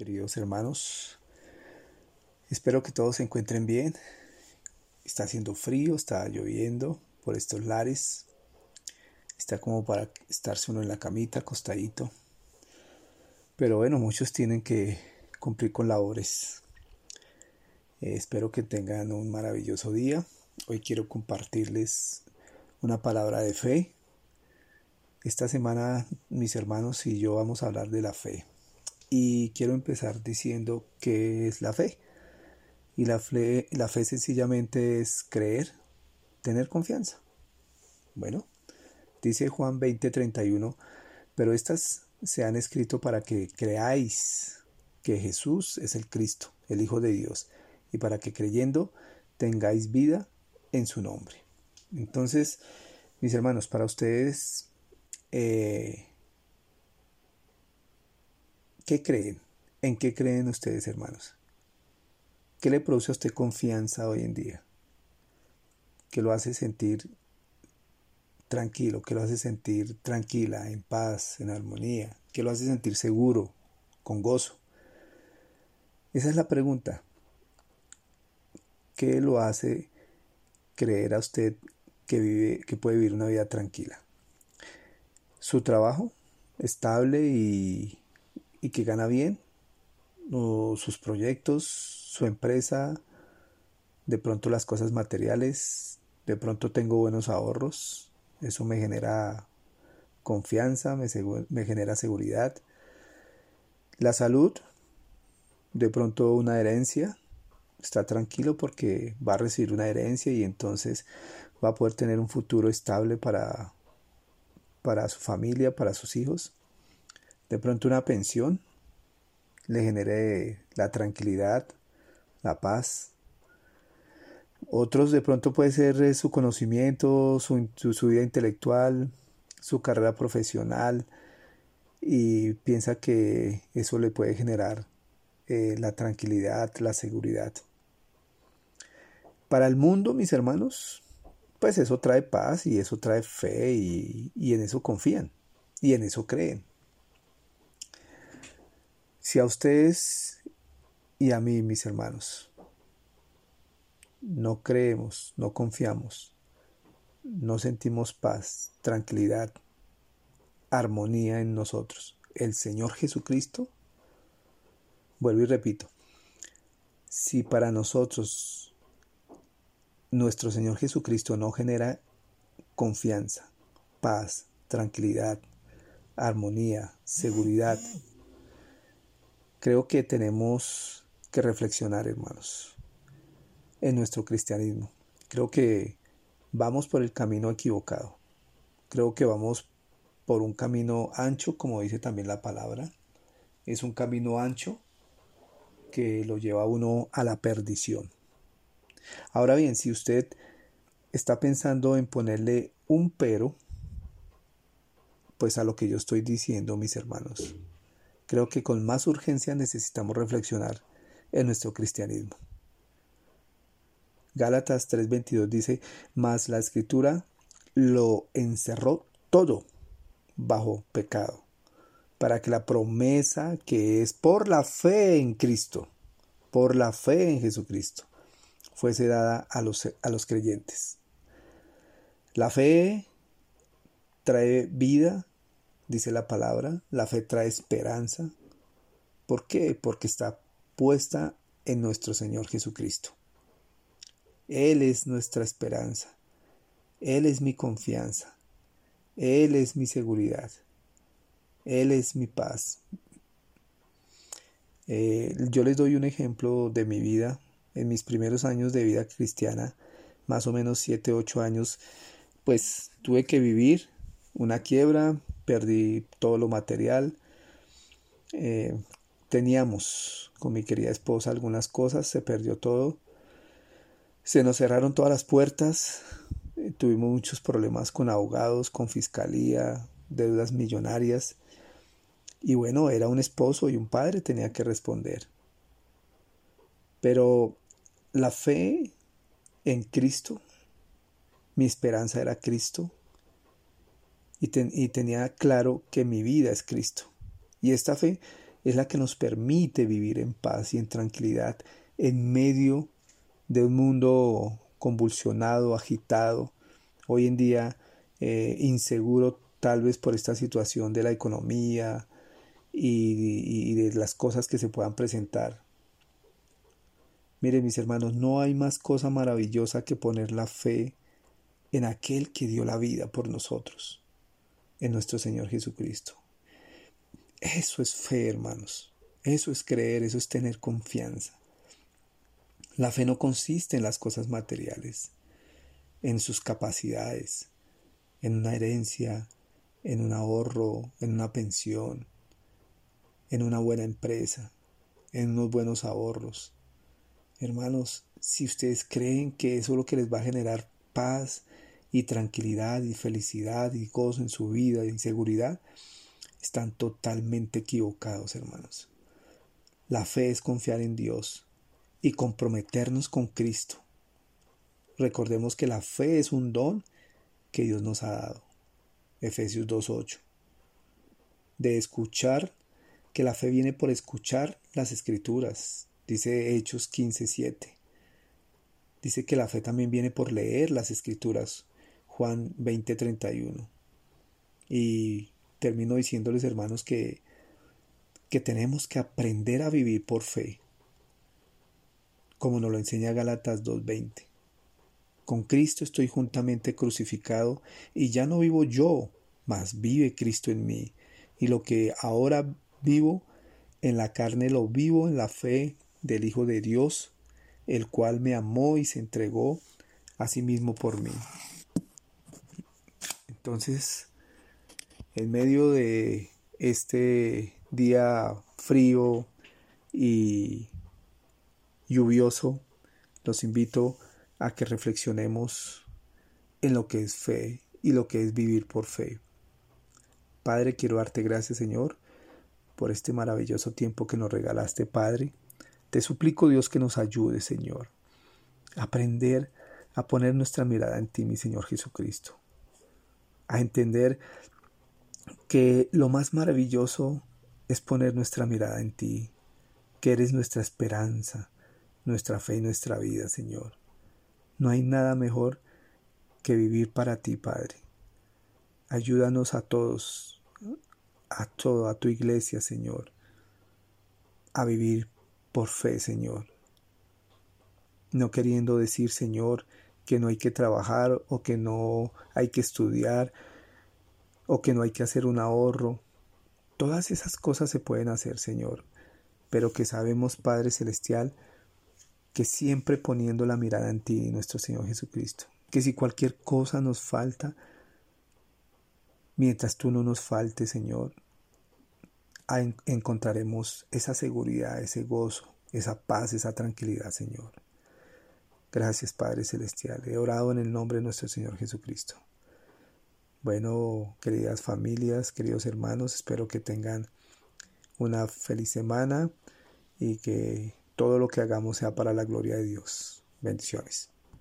queridos hermanos. Espero que todos se encuentren bien. Está haciendo frío, está lloviendo por estos lares. Está como para estarse uno en la camita, acostadito. Pero bueno, muchos tienen que cumplir con labores. Eh, espero que tengan un maravilloso día. Hoy quiero compartirles una palabra de fe. Esta semana mis hermanos y yo vamos a hablar de la fe. Y quiero empezar diciendo qué es la fe. Y la fe, la fe sencillamente es creer, tener confianza. Bueno, dice Juan 20:31, pero estas se han escrito para que creáis que Jesús es el Cristo, el Hijo de Dios, y para que creyendo tengáis vida en su nombre. Entonces, mis hermanos, para ustedes eh, ¿Qué creen? ¿En qué creen ustedes, hermanos? ¿Qué le produce a usted confianza hoy en día? ¿Qué lo hace sentir tranquilo? ¿Qué lo hace sentir tranquila, en paz, en armonía? ¿Qué lo hace sentir seguro, con gozo? Esa es la pregunta. ¿Qué lo hace creer a usted que vive, que puede vivir una vida tranquila? Su trabajo estable y y que gana bien, sus proyectos, su empresa, de pronto las cosas materiales, de pronto tengo buenos ahorros, eso me genera confianza, me, me genera seguridad. La salud, de pronto una herencia, está tranquilo porque va a recibir una herencia y entonces va a poder tener un futuro estable para, para su familia, para sus hijos de pronto una pensión le genere la tranquilidad, la paz. Otros de pronto puede ser eh, su conocimiento, su, vida intelectual, su carrera profesional y piensa que eso le puede generar eh, la tranquilidad, la seguridad. Para el mundo, mis hermanos, pues eso trae paz y eso trae fe y en eso confían y en eso creen. Si a ustedes y a mí, mis hermanos, no creemos, no confiamos, no sentimos paz, tranquilidad, armonía en nosotros, el Señor Jesucristo, vuelvo y repito, si para nosotros nuestro Señor Jesucristo no genera confianza, paz, tranquilidad, armonía, seguridad, Creo que tenemos que reflexionar, hermanos, en nuestro cristianismo. Creo que vamos por el camino equivocado. Creo que vamos por un camino ancho, como dice también la palabra. Es un camino ancho que lo lleva a uno a la perdición. Ahora bien, si usted está pensando en ponerle un pero, pues a lo que yo estoy diciendo, mis hermanos, creo que con más urgencia necesitamos reflexionar en nuestro cristianismo. Gálatas 3:22 dice, mas la escritura lo encerró todo bajo pecado, para que la promesa que es por la fe en Cristo, por la fe en Jesucristo, fuese dada a los, a los creyentes. La fe trae vida, dice la palabra, la fe trae esperanza. ¿Por qué? Porque está puesta en nuestro Señor Jesucristo. Él es nuestra esperanza. Él es mi confianza. Él es mi seguridad. Él es mi paz. Eh, yo les doy un ejemplo de mi vida. En mis primeros años de vida cristiana, más o menos 7, 8 años, pues tuve que vivir una quiebra, perdí todo lo material. Eh, teníamos con mi querida esposa algunas cosas, se perdió todo. Se nos cerraron todas las puertas, eh, tuvimos muchos problemas con abogados, con fiscalía, deudas millonarias. Y bueno, era un esposo y un padre, tenía que responder. Pero la fe en Cristo, mi esperanza era Cristo, y, tenía claro que mi vida es Cristo. Y esta fe es la que nos permite vivir en paz y en tranquilidad en medio de un mundo convulsionado, agitado, hoy en día eh, inseguro tal vez por esta situación de la economía y, y de las cosas que se puedan presentar. Mire mis hermanos, no hay más cosa maravillosa que poner la fe en aquel que dio la vida por nosotros, en nuestro Señor Jesucristo. Eso es fe, hermanos. Eso es creer, eso es tener confianza. La fe no consiste en las cosas materiales, en sus capacidades, en una herencia, en un ahorro, en una pensión, en una buena empresa, en unos buenos ahorros. Hermanos, si ustedes creen que eso es lo que les va a generar paz y tranquilidad y felicidad y gozo en su vida y seguridad, están totalmente equivocados, hermanos. La fe es confiar en Dios y comprometernos con Cristo. Recordemos que la fe es un don que Dios nos ha dado. Efesios 2.8. De escuchar, que la fe viene por escuchar las escrituras, dice Hechos 15.7. Dice que la fe también viene por leer las escrituras, Juan 20.31. Y termino diciéndoles, hermanos, que, que tenemos que aprender a vivir por fe, como nos lo enseña Galatas 2.20. Con Cristo estoy juntamente crucificado y ya no vivo yo, mas vive Cristo en mí. Y lo que ahora vivo en la carne lo vivo en la fe del Hijo de Dios, el cual me amó y se entregó a sí mismo por mí. Entonces, en medio de este día frío y lluvioso, los invito a que reflexionemos en lo que es fe y lo que es vivir por fe. Padre, quiero darte gracias, Señor, por este maravilloso tiempo que nos regalaste, Padre. Te suplico, Dios, que nos ayude, Señor, a aprender a poner nuestra mirada en ti, mi Señor Jesucristo, a entender que lo más maravilloso es poner nuestra mirada en ti, que eres nuestra esperanza, nuestra fe y nuestra vida, Señor. No hay nada mejor que vivir para ti, Padre. Ayúdanos a todos, a toda tu iglesia, Señor, a vivir por fe, Señor. No queriendo decir, Señor, que no hay que trabajar o que no hay que estudiar o que no hay que hacer un ahorro. Todas esas cosas se pueden hacer, Señor, pero que sabemos, Padre Celestial, que siempre poniendo la mirada en ti, nuestro Señor Jesucristo, que si cualquier cosa nos falta, mientras tú no nos faltes, Señor, encontraremos esa seguridad, ese gozo, esa paz, esa tranquilidad, Señor. Gracias, Padre Celestial. He orado en el nombre de nuestro Señor Jesucristo. Bueno, queridas familias, queridos hermanos, espero que tengan una feliz semana y que todo lo que hagamos sea para la gloria de Dios. Bendiciones.